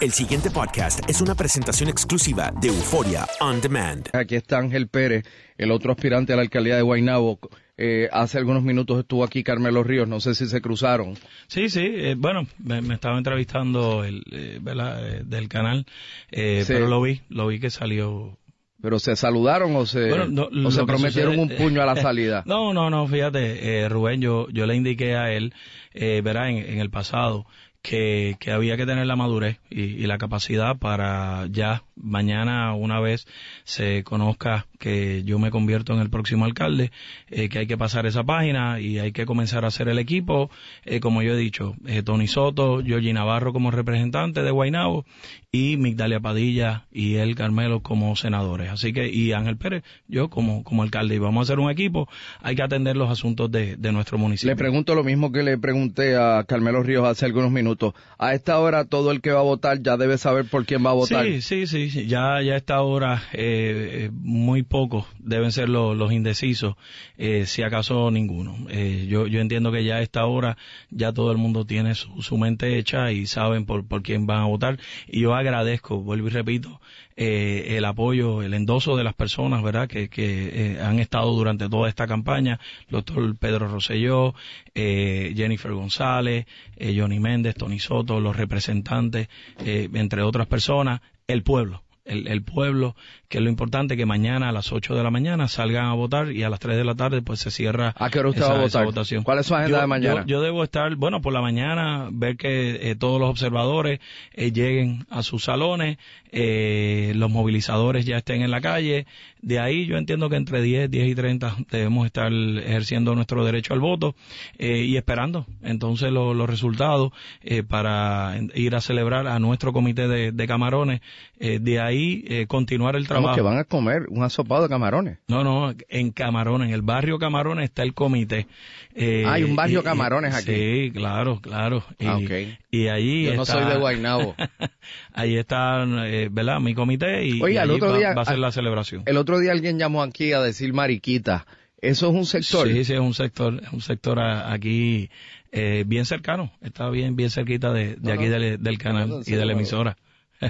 El siguiente podcast es una presentación exclusiva de Euforia On Demand. Aquí está Ángel Pérez, el otro aspirante a la alcaldía de Guaynabo. Eh, hace algunos minutos estuvo aquí Carmelo Ríos, no sé si se cruzaron. Sí, sí, eh, bueno, me, me, estaba entrevistando el, eh, eh del canal, sí. pero lo vi, lo vi que salió ¿Pero se saludaron o se, bueno, no, o se prometieron sucede, un puño a la salida? no, no, no, fíjate, eh, Rubén, yo, yo le indiqué a él, eh, verá, en, en, el pasado, que, que había que tener la madurez y, la capacidad para ya mañana una vez se conozca que yo me convierto en el próximo alcalde, eh, que hay que pasar esa página y hay que comenzar a hacer el equipo, eh, como yo he dicho, eh, Tony Soto, Georgie Navarro como representante de Guaynabo y Migdalia Padilla y el Carmelo como senadores. Así que, y Ángel Pérez, yo como, como alcalde, y vamos a hacer un equipo, hay que atender los asuntos de, de nuestro municipio. Le pregunto lo mismo que le pregunté a Carmelo Ríos hace algunos minutos. A esta hora todo el que va a votar ya debe saber por quién va a votar. Sí, sí, sí, ya, ya a esta hora eh, muy pocos deben ser los, los indecisos, eh, si acaso ninguno. Eh, yo, yo entiendo que ya a esta hora ya todo el mundo tiene su, su mente hecha y saben por, por quién van a votar. Y yo agradezco, vuelvo y repito, eh, el apoyo, el endoso de las personas, ¿verdad?, que, que eh, han estado durante toda esta campaña, el doctor Pedro Rosselló, eh, Jennifer González, eh, Johnny Méndez, Tony Soto, los representantes, eh, entre otras personas, el pueblo. El, el, pueblo, que es lo importante, que mañana a las 8 de la mañana salgan a votar y a las 3 de la tarde pues se cierra ¿A qué hora usted esa, va a votar? votación. ¿Cuál es su agenda yo, de mañana? Yo, yo, debo estar, bueno, por la mañana, ver que eh, todos los observadores eh, lleguen a sus salones, eh, los movilizadores ya estén en la calle. De ahí yo entiendo que entre 10, 10 y 30 debemos estar ejerciendo nuestro derecho al voto eh, y esperando entonces lo, los resultados eh, para ir a celebrar a nuestro comité de, de camarones. Eh, de ahí continuar el trabajo. ¿Cómo que van a comer un asopado de camarones? No, no, en Camarones, en el barrio Camarones está el comité. Hay un barrio Camarones aquí. Sí, claro, claro. Y, ah, okay. y allí Yo no está, soy de Guaynabo. ahí está, ¿verdad? Mi comité y, Oye, y el otro va, día, va a ser la celebración. El otro día alguien llamó aquí a decir mariquita. ¿Eso es un sector? Sí, sí, es un sector, es un sector aquí eh, bien cercano. Está bien, bien cerquita de, de no, aquí no, del, del, canal no, y de la emisora.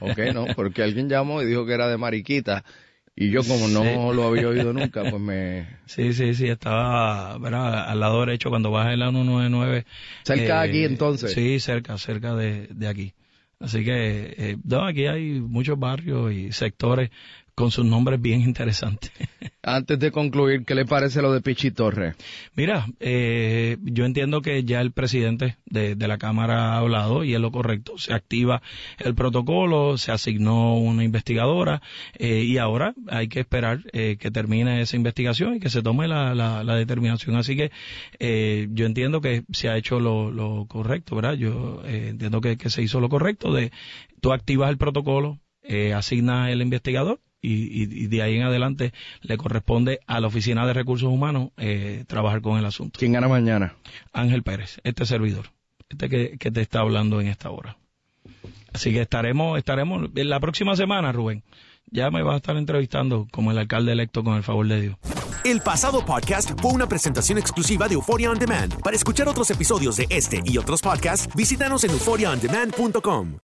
Ok, no, porque alguien llamó y dijo que era de mariquita. Y yo como no lo había oído nunca, pues me... Sí, sí, sí, estaba ¿verdad? al lado derecho cuando vas en la 199. ¿Cerca de aquí entonces? Sí, cerca, cerca de, de aquí. Así que, eh, no, aquí hay muchos barrios y sectores con sus nombres bien interesantes. Antes de concluir, ¿qué le parece lo de Pichi Torres? Mira, eh, yo entiendo que ya el presidente de, la Cámara ha hablado y es lo correcto. Se activa el protocolo, se asignó una investigadora eh, y ahora hay que esperar eh, que termine esa investigación y que se tome la, la, determinación. Así que eh, yo entiendo que se ha hecho lo, lo correcto, ¿verdad? Yo eh, entiendo que, que se hizo lo correcto de tú activas el protocolo, eh, asignas el investigador y, de ahí en adelante le corresponde a la Oficina de Recursos Humanos eh, trabajar con el asunto. ¿Quién gana mañana? Ángel Pérez, este servidor, este que, que te está hablando en esta hora. Así que estaremos, estaremos la próxima semana, Rubén. Ya me vas a estar entrevistando como el alcalde electo con el favor de Dios. El pasado podcast fue una presentación exclusiva de Euphoria On Demand. Para escuchar otros episodios de este y otros podcasts, visítanos en euphoriaondemand.com.